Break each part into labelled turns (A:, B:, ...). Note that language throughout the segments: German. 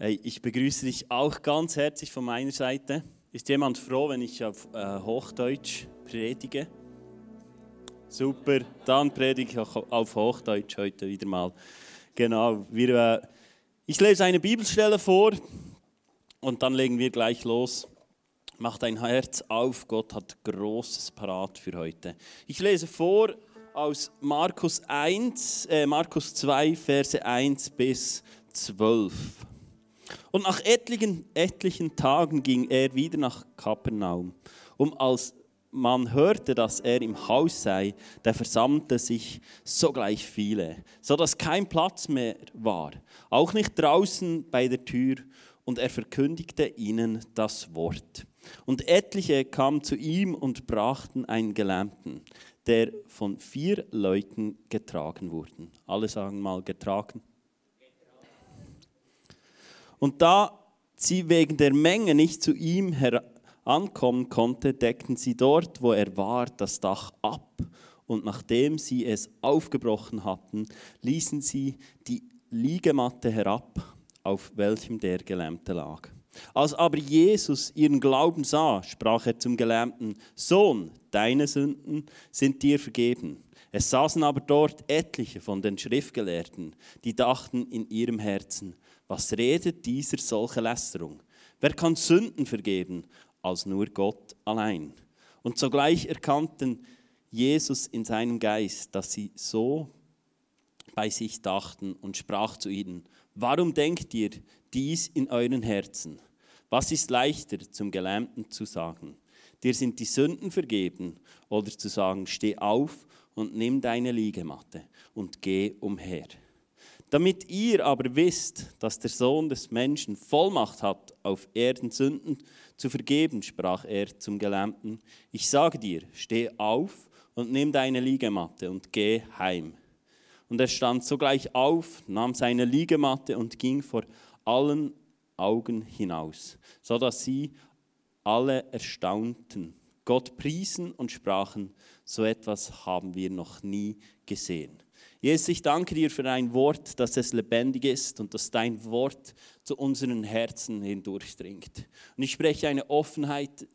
A: Hey, ich begrüße dich auch ganz herzlich von meiner Seite. Ist jemand froh, wenn ich auf äh, Hochdeutsch predige? Super, dann predige ich auch auf Hochdeutsch heute wieder mal. Genau, wir, äh, ich lese eine Bibelstelle vor und dann legen wir gleich los. Mach dein Herz auf, Gott hat Großes parat für heute. Ich lese vor aus Markus 1, äh, Markus 2, Verse 1 bis 12. Und nach etlichen, etlichen Tagen ging er wieder nach Kapernaum. Um als man hörte, dass er im Haus sei, da versammelte sich sogleich viele, so dass kein Platz mehr war, auch nicht draußen bei der Tür, und er verkündigte ihnen das Wort. Und etliche kamen zu ihm und brachten einen Gelähmten, der von vier Leuten getragen wurde. Alle sagen mal getragen. Und da sie wegen der Menge nicht zu ihm herankommen konnte, deckten sie dort, wo er war, das Dach ab. Und nachdem sie es aufgebrochen hatten, ließen sie die Liegematte herab, auf welchem der Gelähmte lag. Als aber Jesus ihren Glauben sah, sprach er zum Gelähmten, Sohn, deine Sünden sind dir vergeben. Es saßen aber dort etliche von den Schriftgelehrten, die dachten in ihrem Herzen, was redet dieser solche Lästerung? Wer kann Sünden vergeben, als nur Gott allein? Und sogleich erkannten Jesus in seinem Geist, dass sie so bei sich dachten und sprach zu ihnen, warum denkt ihr dies in euren Herzen? Was ist leichter zum Gelähmten zu sagen? Dir sind die Sünden vergeben oder zu sagen, steh auf und nimm deine Liegematte und geh umher. Damit ihr aber wisst, dass der Sohn des Menschen Vollmacht hat, auf Erden Sünden zu vergeben, sprach er zum Gelähmten, ich sage dir, steh auf und nimm deine Liegematte und geh heim. Und er stand sogleich auf, nahm seine Liegematte und ging vor allen Augen hinaus, so dass sie alle erstaunten, Gott priesen und sprachen, so etwas haben wir noch nie gesehen. Jesus, ich danke dir für dein Wort, dass es lebendig ist und dass dein Wort zu unseren Herzen hindurchdringt. Und ich spreche eine Offenheit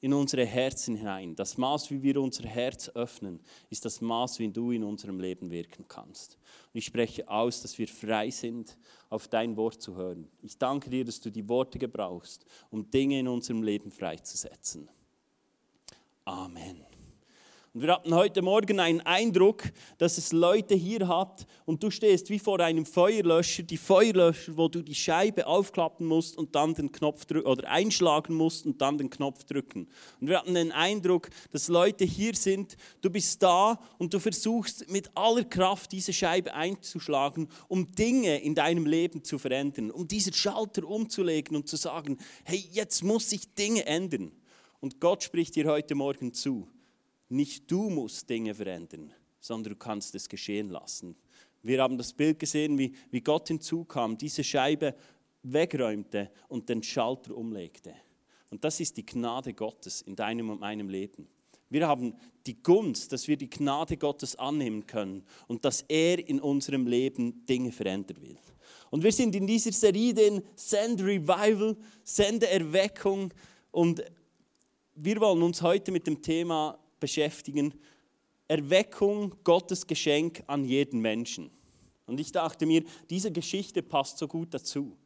A: in unsere Herzen hinein. Das Maß, wie wir unser Herz öffnen, ist das Maß, wie du in unserem Leben wirken kannst. Und ich spreche aus, dass wir frei sind, auf dein Wort zu hören. Ich danke dir, dass du die Worte gebrauchst, um Dinge in unserem Leben freizusetzen. Amen. Und wir hatten heute Morgen einen Eindruck, dass es Leute hier hat und du stehst wie vor einem Feuerlöscher, die Feuerlöscher, wo du die Scheibe aufklappen musst und dann den Knopf drücken oder einschlagen musst und dann den Knopf drücken. Und wir hatten den Eindruck, dass Leute hier sind, du bist da und du versuchst mit aller Kraft diese Scheibe einzuschlagen, um Dinge in deinem Leben zu verändern, um diesen Schalter umzulegen und zu sagen, hey, jetzt muss sich Dinge ändern. Und Gott spricht dir heute Morgen zu nicht du musst Dinge verändern, sondern du kannst es geschehen lassen. Wir haben das Bild gesehen, wie, wie Gott hinzukam, diese Scheibe wegräumte und den Schalter umlegte. Und das ist die Gnade Gottes in deinem und meinem Leben. Wir haben die Gunst, dass wir die Gnade Gottes annehmen können und dass er in unserem Leben Dinge verändern will. Und wir sind in dieser Serie den Send Revival, Sende Erweckung und wir wollen uns heute mit dem Thema beschäftigen. Erweckung, Gottes Geschenk an jeden Menschen. Und ich dachte mir, diese Geschichte passt so gut dazu.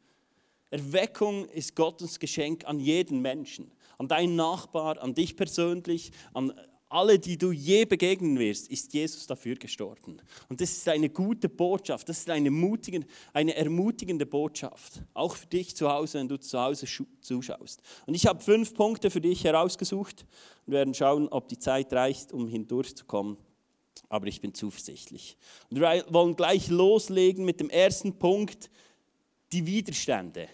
A: Erweckung ist Gottes Geschenk an jeden Menschen, an deinen Nachbar, an dich persönlich, an alle, die du je begegnen wirst, ist Jesus dafür gestorben. Und das ist eine gute Botschaft, das ist eine, mutigende, eine ermutigende Botschaft, auch für dich zu Hause, wenn du zu Hause zuschaust. Und ich habe fünf Punkte für dich herausgesucht und werden schauen, ob die Zeit reicht, um hindurchzukommen. Aber ich bin zuversichtlich. Und wir wollen gleich loslegen mit dem ersten Punkt, die Widerstände.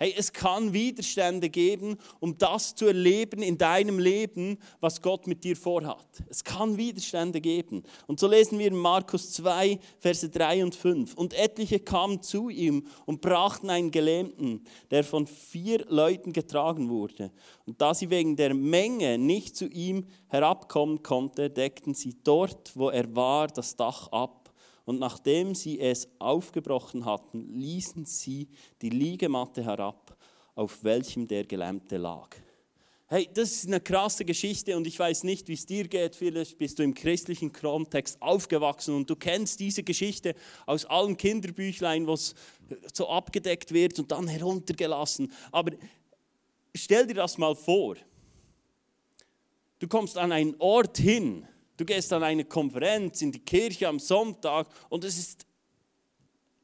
A: Hey, es kann Widerstände geben, um das zu erleben in deinem Leben, was Gott mit dir vorhat. Es kann Widerstände geben. Und so lesen wir in Markus 2, Verse 3 und 5. Und etliche kamen zu ihm und brachten einen Gelähmten, der von vier Leuten getragen wurde. Und da sie wegen der Menge nicht zu ihm herabkommen konnte, deckten sie dort, wo er war, das Dach ab Und nachdem sie es aufgebrochen hatten, ließen sie die Liegematte herab, auf welchem der Gelähmte lag. Hey, das ist eine krasse Geschichte und ich weiß nicht, wie es dir geht. Vielleicht bist du im christlichen Kontext aufgewachsen und du kennst diese Geschichte aus allen Kinderbüchlein, wo es so abgedeckt wird und dann heruntergelassen. Aber stell dir das mal vor. Du kommst an einen Ort hin, du gehst an eine Konferenz in die Kirche am Sonntag und es ist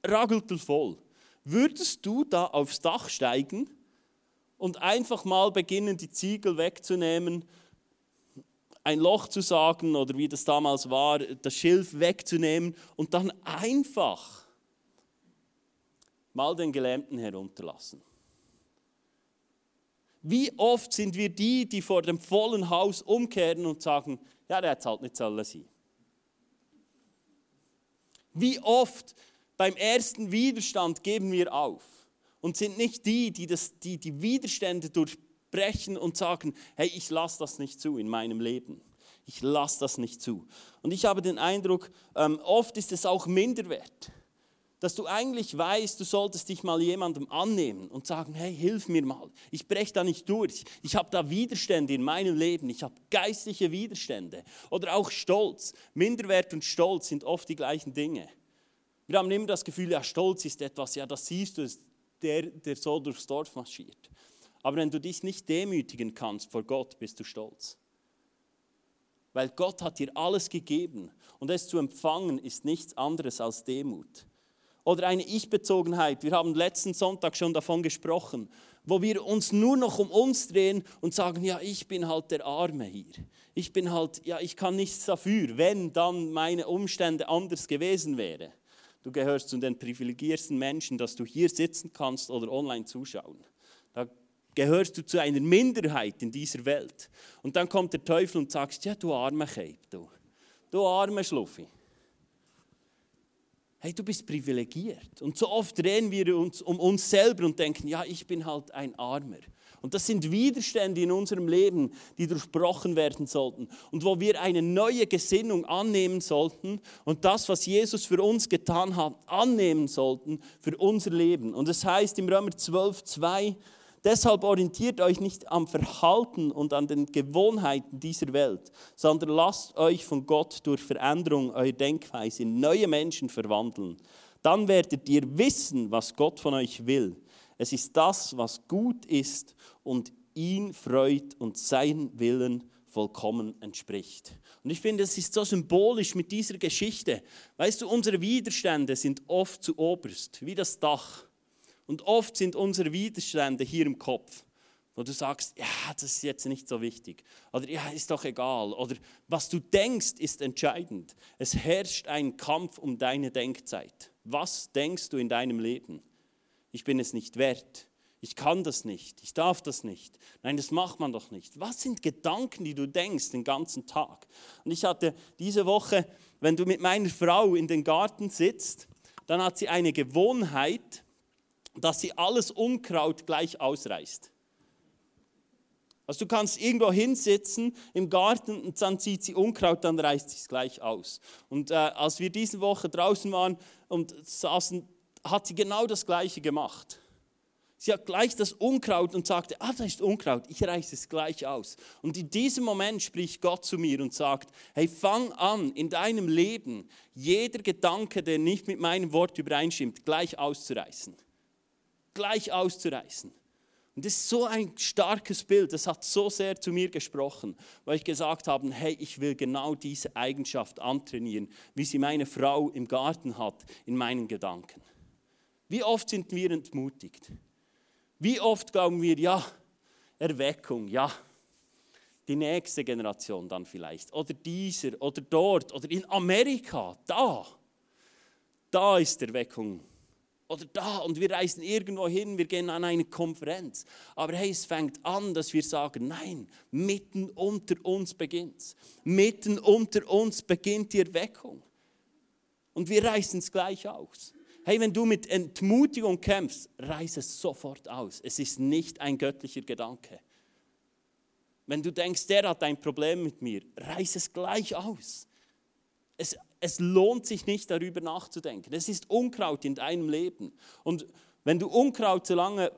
A: rageltelvoll. Würdest du da aufs Dach steigen? und einfach mal beginnen, die Ziegel wegzunehmen, ein Loch zu sagen oder wie das damals war, das Schilf wegzunehmen und dann einfach mal den Gelähmten herunterlassen. Wie oft sind wir die, die vor dem vollen Haus umkehren und sagen, ja, der es halt nicht sollen sein. Wie oft beim ersten Widerstand geben wir auf und sind nicht die, die, das, die die Widerstände durchbrechen und sagen, hey, ich lasse das nicht zu in meinem Leben. Ich lasse das nicht zu. Und ich habe den Eindruck, ähm, oft ist es auch Minderwert, dass du eigentlich weißt, du solltest dich mal jemandem annehmen und sagen, hey, hilf mir mal. Ich breche da nicht durch. Ich habe da Widerstände in meinem Leben. Ich habe geistliche Widerstände. Oder auch Stolz. Minderwert und Stolz sind oft die gleichen Dinge. Wir haben immer das Gefühl, ja, Stolz ist etwas, ja, das siehst du, der, der so durchs Dorf marschiert. Aber wenn du dich nicht demütigen kannst vor Gott, bist du stolz. Weil Gott hat dir alles gegeben und es zu empfangen ist nichts anderes als Demut. Oder eine Ich-Bezogenheit. Wir haben letzten Sonntag schon davon gesprochen, wo wir uns nur noch um uns drehen und sagen, ja, ich bin halt der Arme hier. Ich bin halt, ja, ich kann nichts dafür, wenn dann meine Umstände anders gewesen wären. Du gehörst zu den privilegierten Menschen, dass du hier sitzen kannst oder online zuschauen. Da gehörst du zu einer Minderheit in dieser Welt. Und dann kommt der Teufel und sagt, ja, du arme Keib, du. Du arme Schluffi. Hey, du bist privilegiert. Und so oft drehen wir uns um uns selber und denken, ja, ich bin halt ein Armer. Und das sind Widerstände in unserem Leben, die durchbrochen werden sollten und wo wir eine neue Gesinnung annehmen sollten und das, was Jesus für uns getan hat, annehmen sollten für unser Leben. Und es das heißt im Römer 12, 2, Deshalb orientiert euch nicht am Verhalten und an den Gewohnheiten dieser Welt, sondern lasst euch von Gott durch Veränderung eurer Denkweise in neue Menschen verwandeln. Dann werdet ihr wissen, was Gott von euch will es ist das, was gut ist und ihn freut und sein Willen vollkommen entspricht. Und ich finde, es ist so symbolisch mit dieser Geschichte. Weißt du, unsere Widerstände sind oft zu oberst, wie das Dach. Und oft sind unsere Widerstände hier im Kopf, wo du sagst, ja, das ist jetzt nicht so wichtig. Oder ja, ist doch egal. Oder was du denkst, ist entscheidend. Es herrscht ein Kampf um deine Denkzeit. Was denkst du in deinem Leben? ich bin es nicht wert. Ich kann das nicht, ich darf das nicht. Nein, das macht man doch nicht. Was sind Gedanken, die du denkst den ganzen Tag? Und ich hatte diese Woche, wenn du mit meiner Frau in den Garten sitzt, dann hat sie eine Gewohnheit, dass sie alles Unkraut gleich ausreißt. Also du kannst irgendwo hinsitzen im Garten und dann zieht sie Unkraut, dann reißt sie es gleich aus. Und äh, als wir diese Woche draußen waren und saßen hat sie genau das Gleiche gemacht. Sie hat gleich das Unkraut und sagte, ah, da ist Unkraut, ich reiße es gleich aus. Und in diesem Moment spricht Gott zu mir und sagt, hey, fang an, in deinem Leben jeder Gedanke, der nicht mit meinem Wort übereinstimmt, gleich auszureißen. Gleich auszureißen. Und das ist so ein starkes Bild, das hat so sehr zu mir gesprochen, weil ich gesagt habe, hey, ich will genau diese Eigenschaft antrainieren, wie sie meine Frau im Garten hat, in meinen Gedanken. Wie oft sind wir entmutigt? Wie oft glauben wir, ja, Erweckung, ja, die nächste Generation dann vielleicht, oder dieser, oder dort, oder in Amerika, da, da ist Erweckung. Oder da, und wir reisen irgendwo hin, wir gehen an eine Konferenz. Aber hey, es fängt an, dass wir sagen, nein, mitten unter uns beginnt es. Mitten unter uns beginnt die Erweckung. Und wir reißen es gleich aus. Hey, wenn du mit Entmutigung kämpfst, reiß es sofort aus. Es ist nicht ein göttlicher Gedanke. Wenn du denkst, der hat ein Problem mit mir, reiß es gleich aus. Es, es lohnt sich nicht darüber nachzudenken. Es ist Unkraut in deinem Leben. Und wenn du Unkraut so lange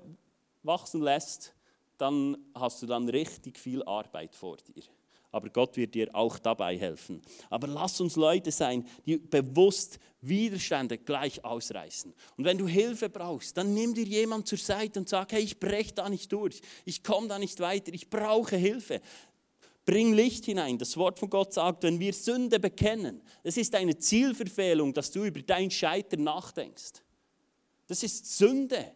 A: wachsen lässt, dann hast du dann richtig viel Arbeit vor dir. Aber Gott wird dir auch dabei helfen. Aber lass uns Leute sein, die bewusst Widerstände gleich ausreißen. Und wenn du Hilfe brauchst, dann nimm dir jemand zur Seite und sag, hey, ich breche da nicht durch, ich komme da nicht weiter, ich brauche Hilfe. Bring Licht hinein. Das Wort von Gott sagt, wenn wir Sünde bekennen, es ist eine Zielverfehlung, dass du über dein Scheitern nachdenkst. Das ist Sünde.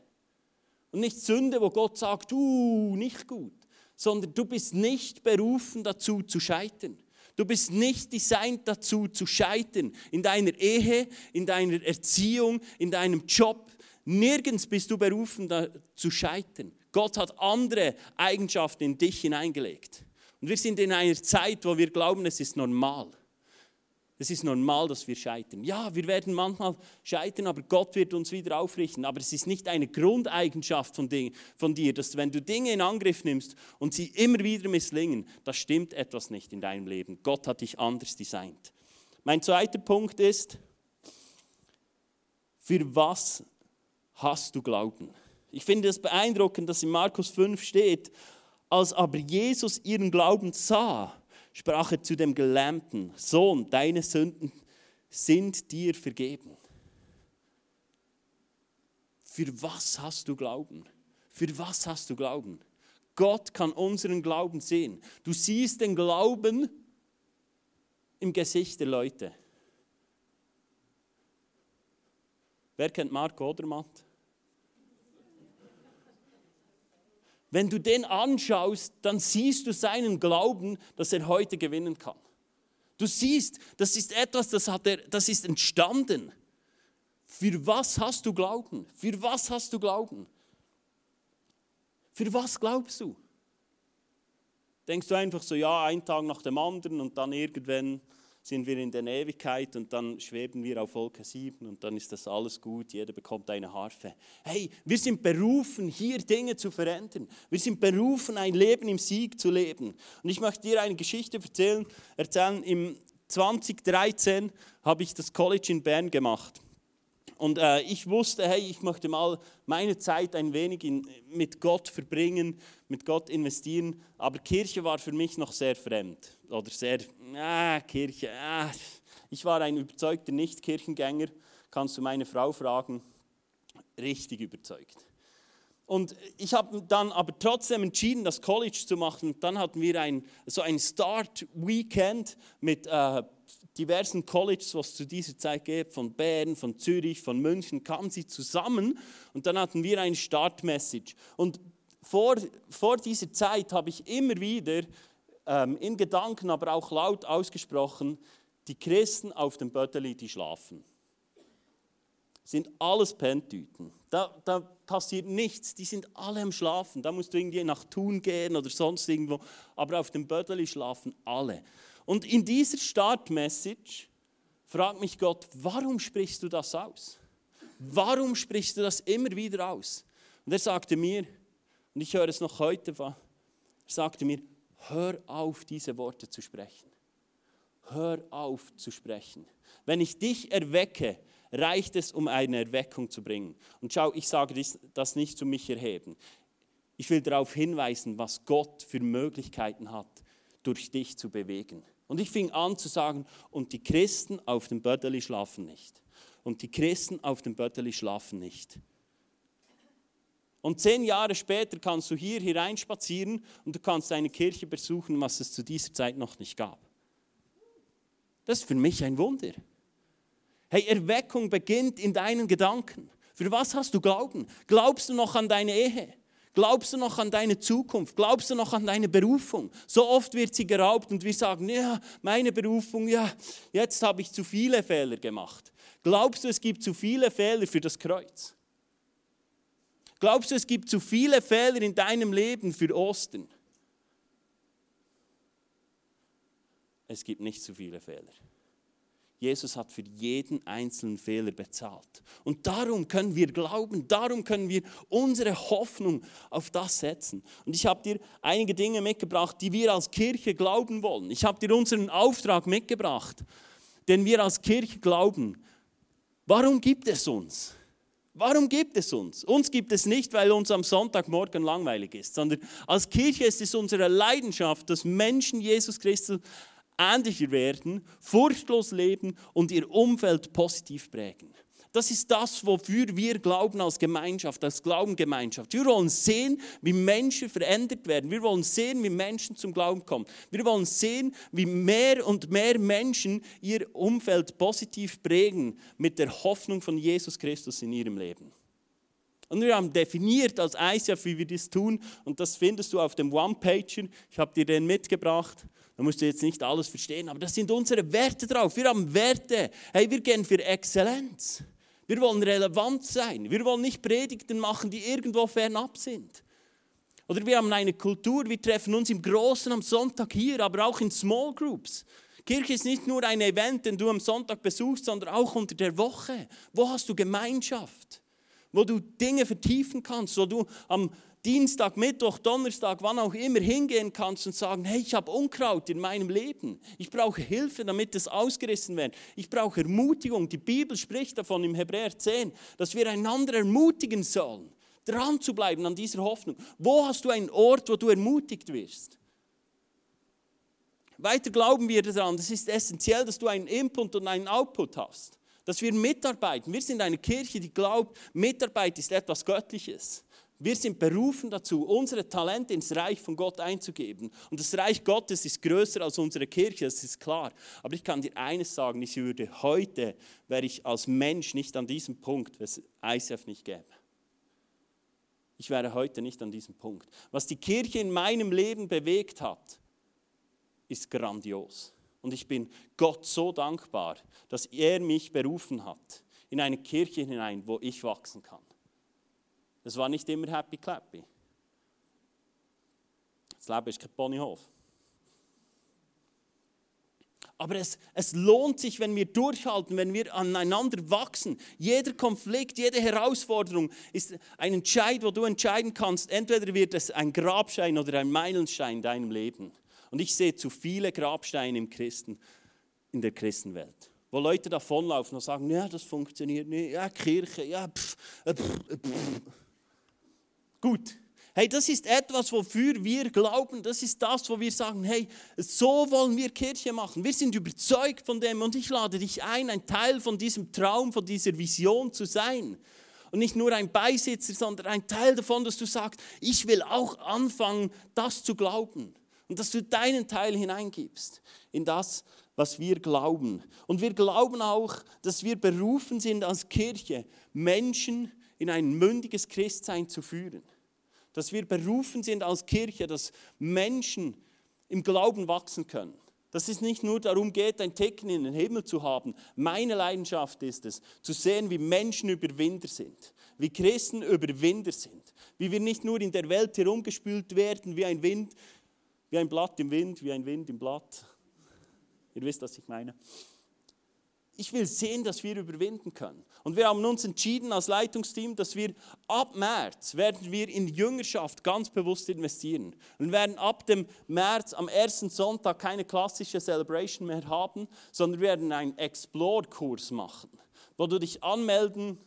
A: Und nicht Sünde, wo Gott sagt, uh, nicht gut, sondern du bist nicht berufen dazu zu scheitern. Du bist nicht designt dazu zu scheitern. In deiner Ehe, in deiner Erziehung, in deinem Job. Nirgends bist du berufen da, zu scheitern. Gott hat andere Eigenschaften in dich hineingelegt. Und wir sind in einer Zeit, wo wir glauben, es ist normal. Es ist normal, dass wir scheitern. Ja, wir werden manchmal scheitern, aber Gott wird uns wieder aufrichten. Aber es ist nicht eine Grundeigenschaft von, von dir, dass wenn du Dinge in Angriff nimmst und sie immer wieder misslingen, da stimmt etwas nicht in deinem Leben. Gott hat dich anders designt. Mein zweiter Punkt ist, für was hast du Glauben? Ich finde es beeindruckend, dass in Markus 5 steht, als aber Jesus ihren Glauben sah, sprach er zu dem Gelähmten, Sohn, deine Sünden sind dir vergeben. Für was hast du Glauben? Für was hast du Glauben? Gott kann unseren Glauben sehen. Du siehst den Glauben im Gesicht der Leute. Wer kennt Marco Odermatt? Wenn du den anschaust, dann siehst du seinen Glauben, dass er heute gewinnen kann. Du siehst, das ist etwas, das, hat er, das ist entstanden. Für was hast du Glauben? Für was hast du Glauben? Für was glaubst du? Denkst du einfach so, ja, ein Tag nach dem anderen und dann irgendwann sind wir in der Ewigkeit und dann schweben wir auf Wolke 7 und dann ist das alles gut, jeder bekommt eine Harfe. Hey, wir sind berufen, hier Dinge zu verändern. Wir sind berufen, ein Leben im Sieg zu leben. Und ich möchte dir eine Geschichte erzählen. erzählen. Im 2013 habe ich das College in Bern gemacht. Und äh, ich wusste, hey, ich möchte mal meine Zeit ein wenig in, mit Gott verbringen, mit Gott investieren. Aber Kirche war für mich noch sehr fremd. Oder sehr, ah, Kirche, ah. Ich war ein überzeugter Nicht-Kirchengänger. Kannst du meine Frau fragen? Richtig überzeugt. Und ich habe dann aber trotzdem entschieden, das College zu machen. Dann hatten wir ein, so ein Start-Weekend mit äh, diversen Colleges, was es zu dieser Zeit gibt, von Bern, von Zürich, von München, kamen sie zusammen und dann hatten wir eine Startmessage. Und vor, vor dieser Zeit habe ich immer wieder in Gedanken, aber auch laut ausgesprochen, die Christen auf dem Bötteli, die schlafen. Sind alles Pentüten. Da, da passiert nichts, die sind alle am Schlafen. Da musst du irgendwie nach Thun gehen oder sonst irgendwo. Aber auf dem Bötteli schlafen alle. Und in dieser Startmessage fragt mich Gott, warum sprichst du das aus? Warum sprichst du das immer wieder aus? Und er sagte mir, und ich höre es noch heute, er sagte mir, hör auf, diese Worte zu sprechen. Hör auf zu sprechen. Wenn ich dich erwecke, reicht es, um eine Erweckung zu bringen. Und schau, ich sage das nicht zu mich erheben. Ich will darauf hinweisen, was Gott für Möglichkeiten hat, durch dich zu bewegen. Und ich fing an zu sagen, und die Christen auf dem Bötteli schlafen nicht. Und die Christen auf dem Bötteli schlafen nicht. Und zehn Jahre später kannst du hier hineinspazieren und du kannst eine Kirche besuchen, was es zu dieser Zeit noch nicht gab. Das ist für mich ein Wunder. Hey, Erweckung beginnt in deinen Gedanken. Für was hast du Glauben? Glaubst du noch an deine Ehe? Glaubst du noch an deine Zukunft? Glaubst du noch an deine Berufung? So oft wird sie geraubt und wir sagen, ja, meine Berufung, ja, jetzt habe ich zu viele Fehler gemacht. Glaubst du, es gibt zu viele Fehler für das Kreuz? Glaubst du, es gibt zu viele Fehler in deinem Leben für Osten? Es gibt nicht zu viele Fehler. Jesus hat für jeden einzelnen Fehler bezahlt. Und darum können wir glauben, darum können wir unsere Hoffnung auf das setzen. Und ich habe dir einige Dinge mitgebracht, die wir als Kirche glauben wollen. Ich habe dir unseren Auftrag mitgebracht, den wir als Kirche glauben, warum gibt es uns? Warum gibt es uns? Uns gibt es nicht, weil uns am Sonntagmorgen langweilig ist, sondern als Kirche ist es unsere Leidenschaft, dass Menschen Jesus Christus ähnlicher werden, furchtlos leben und ihr Umfeld positiv prägen. Das ist das, wofür wir glauben als Gemeinschaft, als Glaubengemeinschaft. Wir wollen sehen, wie Menschen verändert werden. Wir wollen sehen, wie Menschen zum Glauben kommen. Wir wollen sehen, wie mehr und mehr Menschen ihr Umfeld positiv prägen mit der Hoffnung von Jesus Christus in ihrem Leben. Und wir haben definiert als ICF, wie wir das tun. Und das findest du auf dem One-Pager. Ich habe dir den mitgebracht. Da musst du jetzt nicht alles verstehen, aber das sind unsere Werte drauf. Wir haben Werte. Hey, wir gehen für Exzellenz. Wir wollen relevant sein. Wir wollen nicht Predigten machen, die irgendwo fernab sind. Oder wir haben eine Kultur, wir treffen uns im Großen am Sonntag hier, aber auch in Small Groups. Kirche ist nicht nur ein Event, den du am Sonntag besuchst, sondern auch unter der Woche. Wo hast du Gemeinschaft? Wo du Dinge vertiefen kannst, wo du am Dienstag, Mittwoch, Donnerstag, wann auch immer hingehen kannst und sagen, hey, ich habe Unkraut in meinem Leben. Ich brauche Hilfe, damit es ausgerissen wird. Ich brauche Ermutigung. Die Bibel spricht davon im Hebräer 10, dass wir einander ermutigen sollen, dran zu bleiben an dieser Hoffnung. Wo hast du einen Ort, wo du ermutigt wirst? Weiter glauben wir daran, es ist essentiell, dass du einen Input und einen Output hast. Dass wir mitarbeiten. Wir sind eine Kirche, die glaubt, Mitarbeit ist etwas Göttliches. Wir sind berufen dazu, unsere Talente ins Reich von Gott einzugeben. Und das Reich Gottes ist größer als unsere Kirche, das ist klar. Aber ich kann dir eines sagen, ich würde heute, wäre ich als Mensch nicht an diesem Punkt, wenn es ICF nicht gäbe. Ich wäre heute nicht an diesem Punkt. Was die Kirche in meinem Leben bewegt hat, ist grandios. Und ich bin Gott so dankbar, dass er mich berufen hat in eine Kirche hinein, wo ich wachsen kann. Es war nicht immer happy clappy. Das Leben ist kein Ponyhof. Aber es, es lohnt sich, wenn wir durchhalten, wenn wir aneinander wachsen. Jeder Konflikt, jede Herausforderung ist ein Entscheid, wo du entscheiden kannst. Entweder wird es ein Grabstein oder ein Meilenstein in deinem Leben. Und ich sehe zu viele Grabsteine im Christen, in der Christenwelt. Wo Leute davonlaufen und sagen, ja, das funktioniert nicht, ja, Kirche, ja, pff, äh, pff, äh, pff. Gut. Hey, das ist etwas, wofür wir glauben. Das ist das, wo wir sagen, hey, so wollen wir Kirche machen. Wir sind überzeugt von dem und ich lade dich ein, ein Teil von diesem Traum, von dieser Vision zu sein. Und nicht nur ein Beisitzer, sondern ein Teil davon, dass du sagst, ich will auch anfangen, das zu glauben. Und dass du deinen Teil hineingibst in das, was wir glauben. Und wir glauben auch, dass wir berufen sind als Kirche, Menschen in ein mündiges Christsein zu führen. Dass wir berufen sind als Kirche, dass Menschen im Glauben wachsen können. Dass es nicht nur darum geht, ein Ticken in den Himmel zu haben. Meine Leidenschaft ist es, zu sehen, wie Menschen Überwinder sind, wie Christen Überwinder sind, wie wir nicht nur in der Welt herumgespült werden wie ein Wind, wie ein Blatt im Wind, wie ein Wind im Blatt. Ihr wisst, was ich meine ich will sehen, dass wir überwinden können. Und wir haben uns entschieden als Leitungsteam, dass wir ab März werden wir in Jüngerschaft ganz bewusst investieren. Und werden ab dem März am ersten Sonntag keine klassische Celebration mehr haben, sondern wir werden einen Explore-Kurs machen, wo du dich anmelden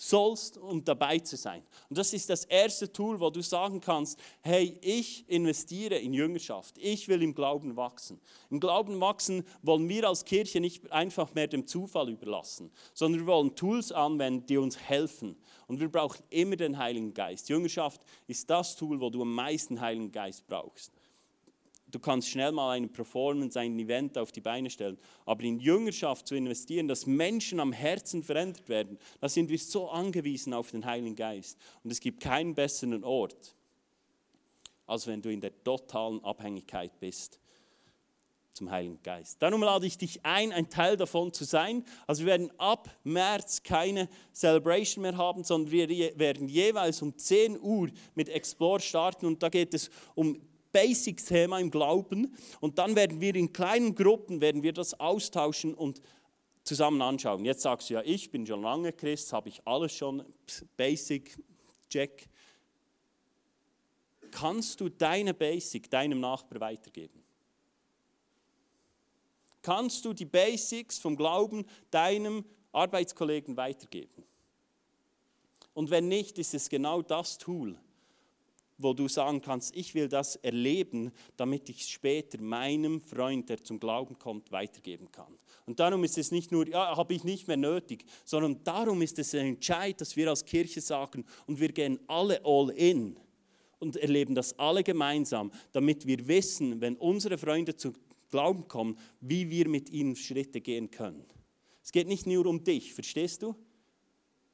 A: sollst, um dabei zu sein. Und das ist das erste Tool, wo du sagen kannst, hey, ich investiere in Jüngerschaft, ich will im Glauben wachsen. Im Glauben wachsen wollen wir als Kirche nicht einfach mehr dem Zufall überlassen, sondern wir wollen Tools anwenden, die uns helfen. Und wir brauchen immer den Heiligen Geist. Jüngerschaft ist das Tool, wo du am meisten Heiligen Geist brauchst du kannst schnell mal eine Performance, ein Event auf die Beine stellen. Aber in Jüngerschaft zu investieren, dass Menschen am Herzen verändert werden, da sind wir so angewiesen auf den Heiligen Geist. Und es gibt keinen besseren Ort, als wenn du in der totalen Abhängigkeit bist zum Heiligen Geist. Darum lade ich dich ein, ein Teil davon zu sein. Also wir werden ab März keine Celebration mehr haben, sondern wir werden jeweils um 10 Uhr mit Explore starten und da geht es um Basics-Thema im Glauben und dann werden wir in kleinen Gruppen, werden wir das austauschen und zusammen anschauen. Jetzt sagst du ja, ich bin schon lange Christ, habe ich alles schon, Basic, Check. Kannst du deine Basic deinem Nachbar weitergeben? Kannst du die Basics vom Glauben deinem Arbeitskollegen weitergeben? Und wenn nicht, ist es genau das Tool, wo du sagen kannst, ich will das erleben, damit ich es später meinem Freund, der zum Glauben kommt, weitergeben kann. Und darum ist es nicht nur, ja, habe ich nicht mehr nötig, sondern darum ist es ein Entscheid, dass wir als Kirche sagen und wir gehen alle all in und erleben das alle gemeinsam, damit wir wissen, wenn unsere Freunde zum Glauben kommen, wie wir mit ihnen Schritte gehen können. Es geht nicht nur um dich, verstehst du?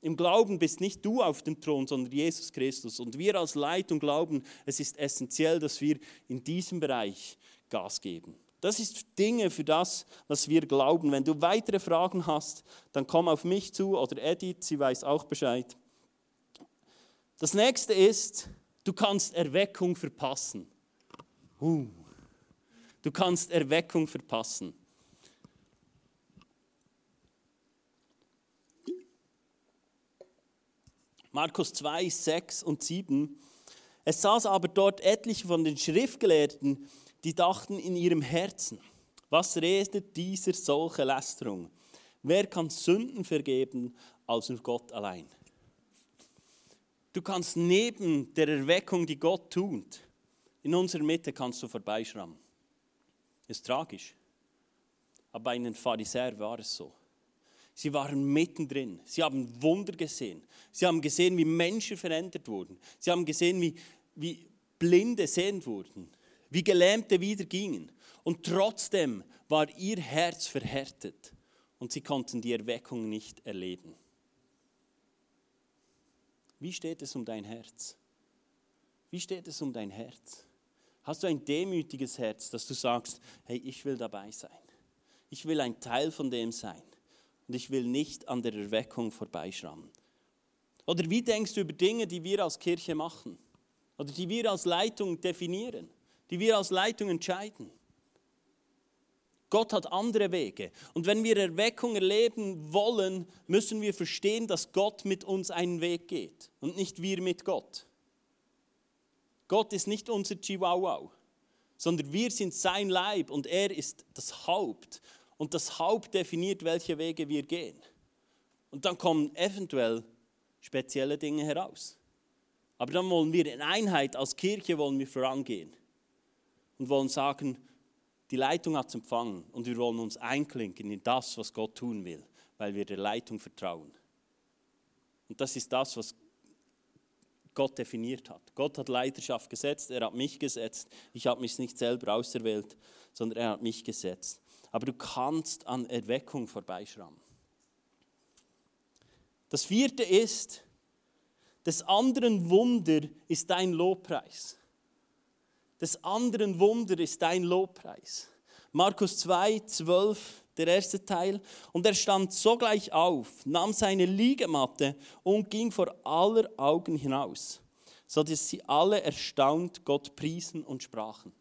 A: Im Glauben bist nicht du auf dem Thron, sondern Jesus Christus. Und wir als Leitung glauben, es ist essentiell, dass wir in diesem Bereich Gas geben. Das ist Dinge für das, was wir glauben. Wenn du weitere Fragen hast, dann komm auf mich zu oder Edith, sie weiß auch Bescheid. Das nächste ist, du kannst Erweckung verpassen. Uh. Du kannst Erweckung verpassen. Markus 2, 6 und 7. Es saß aber dort etliche von den Schriftgelehrten, die dachten in ihrem Herzen, was redet dieser solche Lästerung? Wer kann Sünden vergeben als nur Gott allein? Du kannst neben der Erweckung, die Gott tut, in unserer Mitte kannst du vorbeischrammen. Ist tragisch. Aber bei den Pharisäern war es so. Sie waren mittendrin. Sie haben Wunder gesehen. Sie haben gesehen, wie Menschen verändert wurden. Sie haben gesehen, wie, wie Blinde sehend wurden, wie Gelähmte wieder gingen. Und trotzdem war ihr Herz verhärtet und sie konnten die Erweckung nicht erleben. Wie steht es um dein Herz? Wie steht es um dein Herz? Hast du ein demütiges Herz, dass du sagst, hey, ich will dabei sein. Ich will ein Teil von dem sein und ich will nicht an der Erweckung vorbeischrammen. Oder wie denkst du über Dinge, die wir als Kirche machen? Oder die wir als Leitung definieren? Die wir als Leitung entscheiden? Gott hat andere Wege. Und wenn wir Erweckung erleben wollen, müssen wir verstehen, dass Gott mit uns einen Weg geht und nicht wir mit Gott. Gott ist nicht unser Chihuahua, sondern wir sind sein Leib und er ist das Haupt. Und das Haupt definiert, welche Wege wir gehen. Und dann kommen eventuell spezielle Dinge heraus. Aber dann wollen wir in Einheit als Kirche wollen wir vorangehen und wollen sagen, die Leitung hat es empfangen und wir wollen uns einklinken in das, was Gott tun will, weil wir der Leitung vertrauen. Und das ist das, was Gott definiert hat. Gott hat Leiterschaft gesetzt, er hat mich gesetzt. Ich habe mich nicht selber auserwählt, sondern er hat mich gesetzt aber du kannst an Erweckung vorbeischrammen. Das vierte ist, des anderen Wunder ist dein Lobpreis. Des anderen Wunder ist dein Lobpreis. Markus 2, 12, der erste Teil. Und er stand sogleich auf, nahm seine Liegematte und ging vor aller Augen hinaus, so dass sie alle erstaunt Gott priesen und sprachen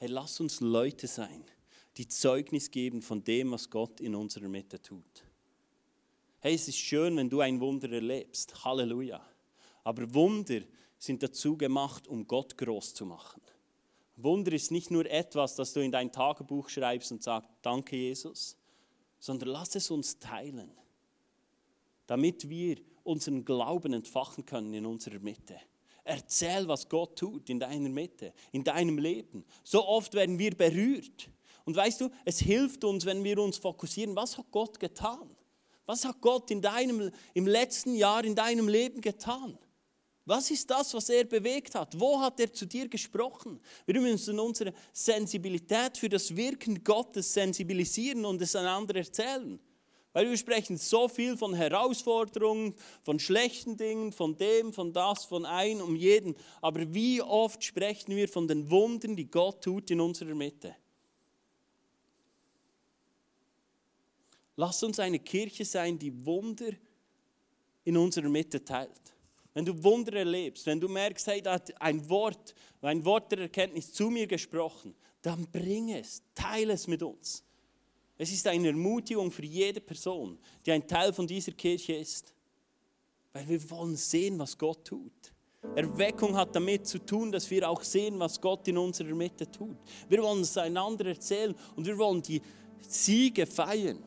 A: hey, lass uns Leute sein, die Zeugnis geben von dem, was Gott in unserer Mitte tut. Hey, es ist schön, wenn du ein Wunder erlebst. Halleluja. Aber Wunder sind dazu gemacht, um Gott groß zu machen. Wunder ist nicht nur etwas, das du in dein Tagebuch schreibst und sagst, danke Jesus, sondern lass es uns teilen, damit wir unseren Glauben entfachen können in unserer Mitte. Erzähl, was Gott tut in deiner Mitte, in deinem Leben. So oft werden wir berührt. Und weißt du, es hilft uns, wenn wir uns fokussieren, was hat Gott getan? Was hat Gott in deinem, im letzten Jahr in deinem Leben getan? Was ist das, was er bewegt hat? Wo hat er zu dir gesprochen? Wir müssen unsere Sensibilität für das Wirken Gottes sensibilisieren und es einander erzählen. Weil wir sprechen so viel von Herausforderungen, von schlechten Dingen, von dem, von das, von ein, um jeden. Aber wie oft sprechen wir von den Wundern, die Gott tut in unserer Mitte? Lass uns eine Kirche sein, die Wunder in unserer Mitte teilt. Wenn du Wunder erlebst, wenn du merkst, hey, da hat ein Wort, ein Wort der Erkenntnis zu mir gesprochen, dann bring es, teile es mit uns. Es ist eine Ermutigung für jede Person, die ein Teil von dieser Kirche ist. Weil wir wollen sehen, was Gott tut. Erweckung hat damit zu tun, dass wir auch sehen, was Gott in unserer Mitte tut. Wir wollen es einander erzählen und wir wollen die Siege feiern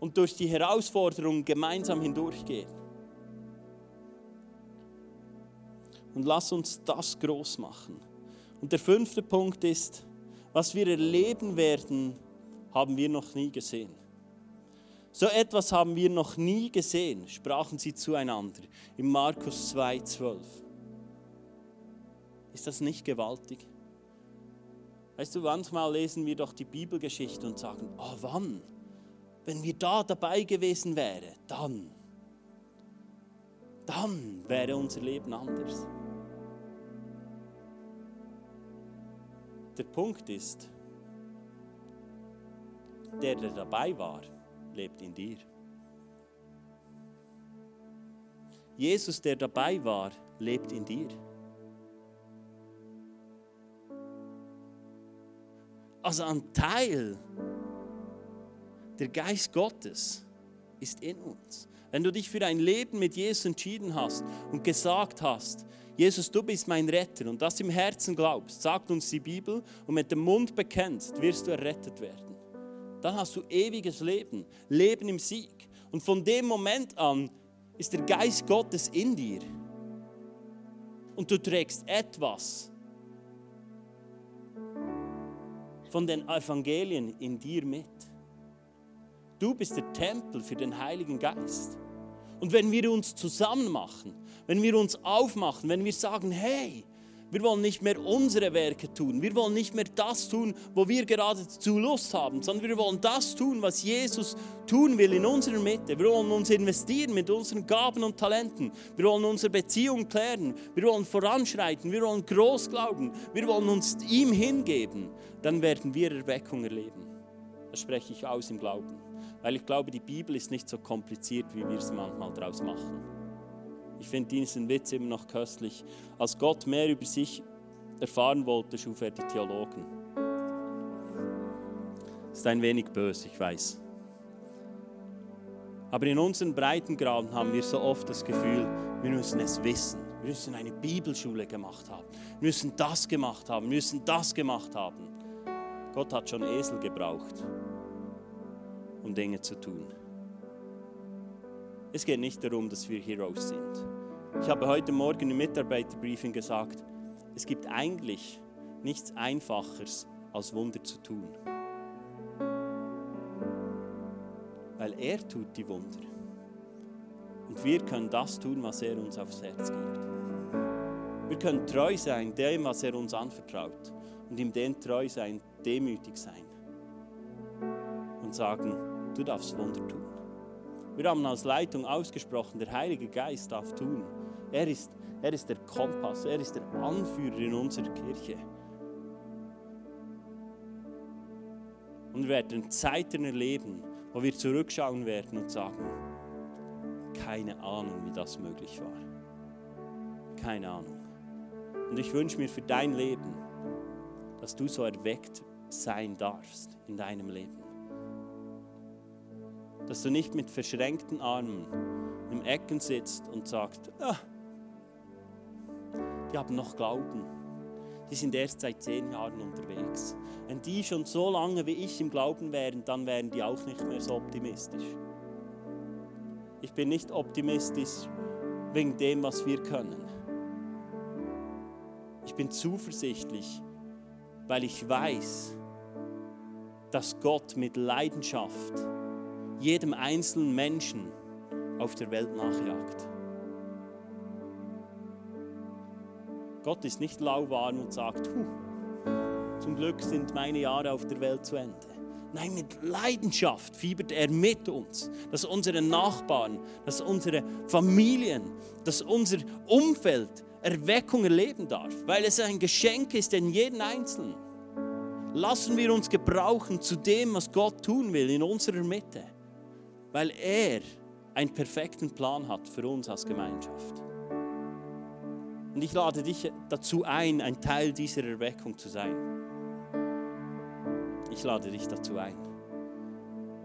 A: und durch die Herausforderungen gemeinsam hindurchgehen. Und lass uns das groß machen. Und der fünfte Punkt ist, was wir erleben werden, haben wir noch nie gesehen. So etwas haben wir noch nie gesehen, sprachen sie zueinander in Markus 2,12. Ist das nicht gewaltig? Weißt du, manchmal lesen wir doch die Bibelgeschichte und sagen, oh wann? Wenn wir da dabei gewesen wären, dann, dann wäre unser Leben anders. Der Punkt ist, der, der dabei war, lebt in dir. Jesus, der dabei war, lebt in dir. Also ein Teil der Geist Gottes ist in uns. Wenn du dich für ein Leben mit Jesus entschieden hast und gesagt hast, Jesus, du bist mein Retter und das im Herzen glaubst, sagt uns die Bibel, und mit dem Mund bekennst, wirst du errettet werden. Dann hast du ewiges Leben, Leben im Sieg. Und von dem Moment an ist der Geist Gottes in dir. Und du trägst etwas von den Evangelien in dir mit. Du bist der Tempel für den Heiligen Geist. Und wenn wir uns zusammen machen, wenn wir uns aufmachen, wenn wir sagen, hey, wir wollen nicht mehr unsere Werke tun, wir wollen nicht mehr das tun, wo wir gerade zu Lust haben, sondern wir wollen das tun, was Jesus tun will in unserer Mitte. Wir wollen uns investieren mit unseren Gaben und Talenten. Wir wollen unsere Beziehung klären. Wir wollen voranschreiten. Wir wollen groß glauben. Wir wollen uns ihm hingeben. Dann werden wir Erweckung erleben. Das spreche ich aus im Glauben. Weil ich glaube, die Bibel ist nicht so kompliziert, wie wir es manchmal daraus machen. Ich finde diesen Witz immer noch köstlich. Als Gott mehr über sich erfahren wollte, schuf er die Theologen. Ist ein wenig böse, ich weiß. Aber in unseren Breitengraden haben wir so oft das Gefühl, wir müssen es wissen. Wir müssen eine Bibelschule gemacht haben. Wir müssen das gemacht haben. Wir müssen das gemacht haben. Gott hat schon Esel gebraucht um Dinge zu tun. Es geht nicht darum, dass wir Heroes sind. Ich habe heute Morgen im Mitarbeiterbriefing gesagt, es gibt eigentlich nichts Einfacheres, als Wunder zu tun. Weil er tut die Wunder. Und wir können das tun, was er uns aufs Herz gibt. Wir können treu sein dem, was er uns anvertraut. Und ihm den treu sein, demütig sein. Und sagen, du darfst Wunder tun. Wir haben als Leitung ausgesprochen, der Heilige Geist darf tun. Er ist, er ist der Kompass, er ist der Anführer in unserer Kirche. Und wir werden Zeiten erleben, wo wir zurückschauen werden und sagen, keine Ahnung, wie das möglich war. Keine Ahnung. Und ich wünsche mir für dein Leben, dass du so erweckt sein darfst in deinem Leben dass du nicht mit verschränkten Armen im Ecken sitzt und sagst, ah, die haben noch Glauben. Die sind erst seit zehn Jahren unterwegs. Wenn die schon so lange wie ich im Glauben wären, dann wären die auch nicht mehr so optimistisch. Ich bin nicht optimistisch wegen dem, was wir können. Ich bin zuversichtlich, weil ich weiß, dass Gott mit Leidenschaft jedem einzelnen Menschen auf der Welt nachjagt. Gott ist nicht lauwarm und sagt, zum Glück sind meine Jahre auf der Welt zu Ende. Nein, mit Leidenschaft fiebert er mit uns, dass unsere Nachbarn, dass unsere Familien, dass unser Umfeld Erweckung erleben darf, weil es ein Geschenk ist in jeden Einzelnen. Lassen wir uns gebrauchen zu dem, was Gott tun will in unserer Mitte weil er einen perfekten Plan hat für uns als Gemeinschaft. Und ich lade dich dazu ein, ein Teil dieser Erweckung zu sein. Ich lade dich dazu ein.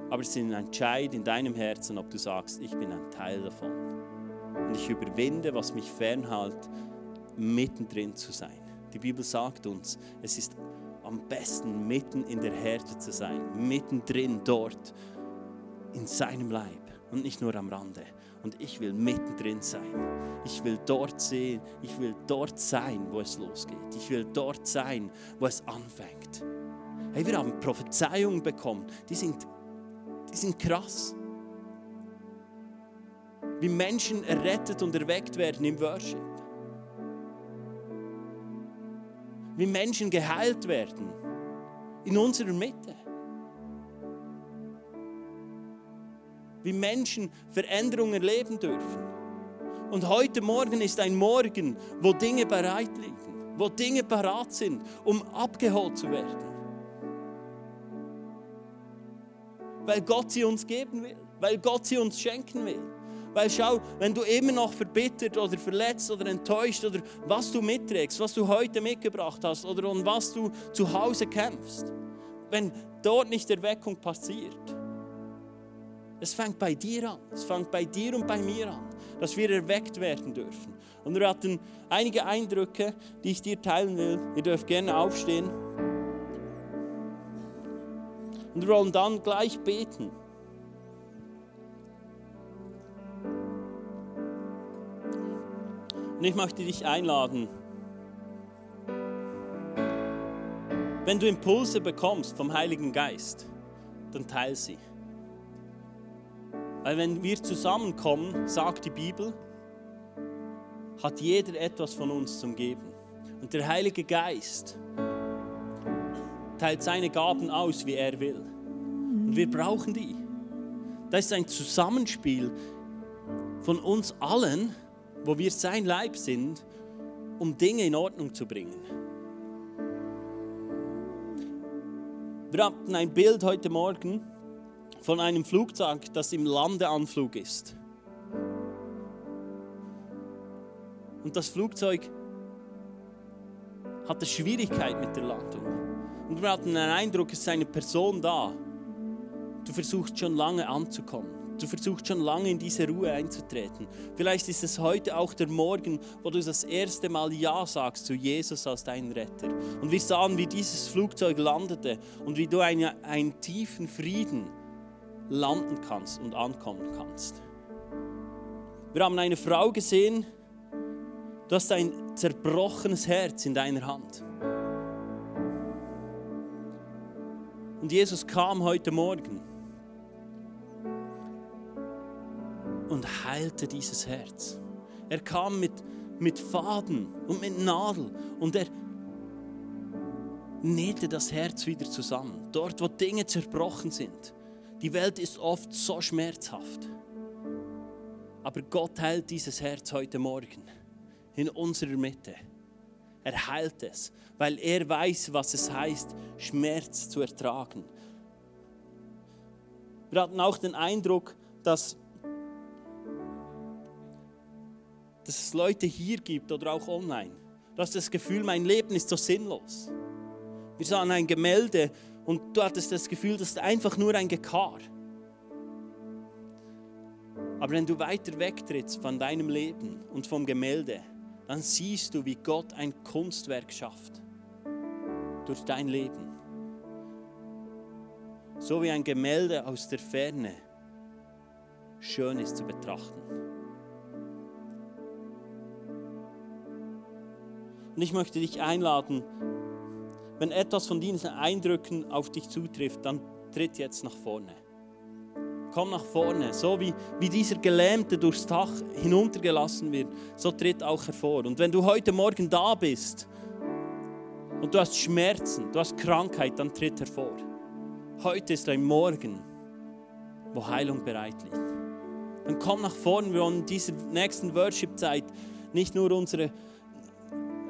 A: Aber es ist ein Entscheid in deinem Herzen, ob du sagst, ich bin ein Teil davon. und ich überwinde, was mich fernhält, mittendrin zu sein. Die Bibel sagt uns, es ist am besten mitten in der Härte zu sein, mittendrin dort in seinem Leib und nicht nur am Rande. Und ich will mittendrin sein. Ich will dort sehen, ich will dort sein, wo es losgeht. Ich will dort sein, wo es anfängt. Hey, wir haben Prophezeiungen bekommen, die sind, die sind krass. Wie Menschen errettet und erweckt werden im Worship. Wie Menschen geheilt werden in unserer Mitte. Wie Menschen Veränderungen erleben dürfen. Und heute Morgen ist ein Morgen, wo Dinge bereit liegen, wo Dinge parat sind, um abgeholt zu werden. Weil Gott sie uns geben will, weil Gott sie uns schenken will. Weil schau, wenn du immer noch verbittert oder verletzt oder enttäuscht oder was du mitträgst, was du heute mitgebracht hast oder um was du zu Hause kämpfst, wenn dort nicht Erweckung passiert, es fängt bei dir an, es fängt bei dir und bei mir an, dass wir erweckt werden dürfen. Und wir hatten einige Eindrücke, die ich dir teilen will. Ihr dürft gerne aufstehen. Und wir wollen dann gleich beten. Und ich möchte dich einladen, wenn du Impulse bekommst vom Heiligen Geist, dann teil sie. Weil wenn wir zusammenkommen, sagt die Bibel, hat jeder etwas von uns zum Geben. Und der Heilige Geist teilt seine Gaben aus, wie er will. Und wir brauchen die. Das ist ein Zusammenspiel von uns allen, wo wir sein Leib sind, um Dinge in Ordnung zu bringen. Wir hatten ein Bild heute Morgen von einem Flugzeug, das im Landeanflug ist. Und das Flugzeug hatte Schwierigkeit mit der Landung. Und wir hatten den Eindruck, es ist eine Person da. Du versuchst schon lange anzukommen. Du versuchst schon lange in diese Ruhe einzutreten. Vielleicht ist es heute auch der Morgen, wo du das erste Mal Ja sagst zu Jesus als deinen Retter. Und wir sahen, wie dieses Flugzeug landete und wie du einen, einen tiefen Frieden landen kannst und ankommen kannst. Wir haben eine Frau gesehen, du hast ein zerbrochenes Herz in deiner Hand. Und Jesus kam heute Morgen und heilte dieses Herz. Er kam mit, mit Faden und mit Nadel und er nähte das Herz wieder zusammen. Dort, wo Dinge zerbrochen sind. Die Welt ist oft so schmerzhaft. Aber Gott heilt dieses Herz heute Morgen in unserer Mitte. Er heilt es, weil er weiß, was es heißt, Schmerz zu ertragen. Wir hatten auch den Eindruck, dass dass es Leute hier gibt oder auch online. Du hast das Gefühl, mein Leben ist so sinnlos. Wir sahen ein Gemälde und du hattest das Gefühl, das ist einfach nur ein Gekar. Aber wenn du weiter wegtrittst von deinem Leben und vom Gemälde, dann siehst du, wie Gott ein Kunstwerk schafft. Durch dein Leben. So wie ein Gemälde aus der Ferne schön ist zu betrachten. Und ich möchte dich einladen, wenn etwas von diesen Eindrücken auf dich zutrifft, dann tritt jetzt nach vorne. Komm nach vorne, so wie, wie dieser Gelähmte durchs Dach hinuntergelassen wird, so tritt auch hervor. Und wenn du heute Morgen da bist und du hast Schmerzen, du hast Krankheit, dann tritt hervor. Heute ist ein Morgen, wo Heilung bereit liegt. Dann komm nach vorne, wir wollen in dieser nächsten Worship-Zeit nicht nur unsere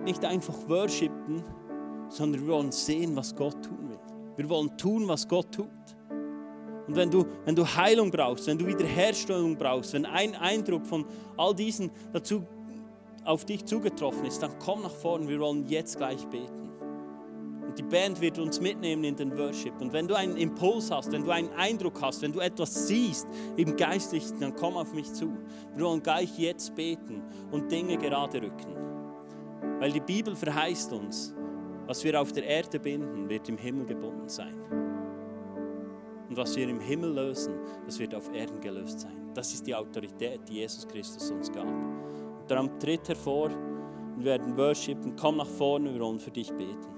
A: nicht einfach worshipen, sondern wir wollen sehen, was Gott tun will. Wir wollen tun, was Gott tut. Und wenn du, wenn du Heilung brauchst, wenn du Wiederherstellung brauchst, wenn ein Eindruck von all diesen dazu auf dich zugetroffen ist, dann komm nach vorne, wir wollen jetzt gleich beten. Und Die Band wird uns mitnehmen in den Worship. Und wenn du einen Impuls hast, wenn du einen Eindruck hast, wenn du etwas siehst im Geistlichen, dann komm auf mich zu. Wir wollen gleich jetzt beten und Dinge gerade rücken. Weil die Bibel verheißt uns, was wir auf der Erde binden, wird im Himmel gebunden sein. Und was wir im Himmel lösen, das wird auf Erden gelöst sein. Das ist die Autorität, die Jesus Christus uns gab. Und darum tritt hervor und wir werden worshipen. Komm nach vorne, wollen für dich beten.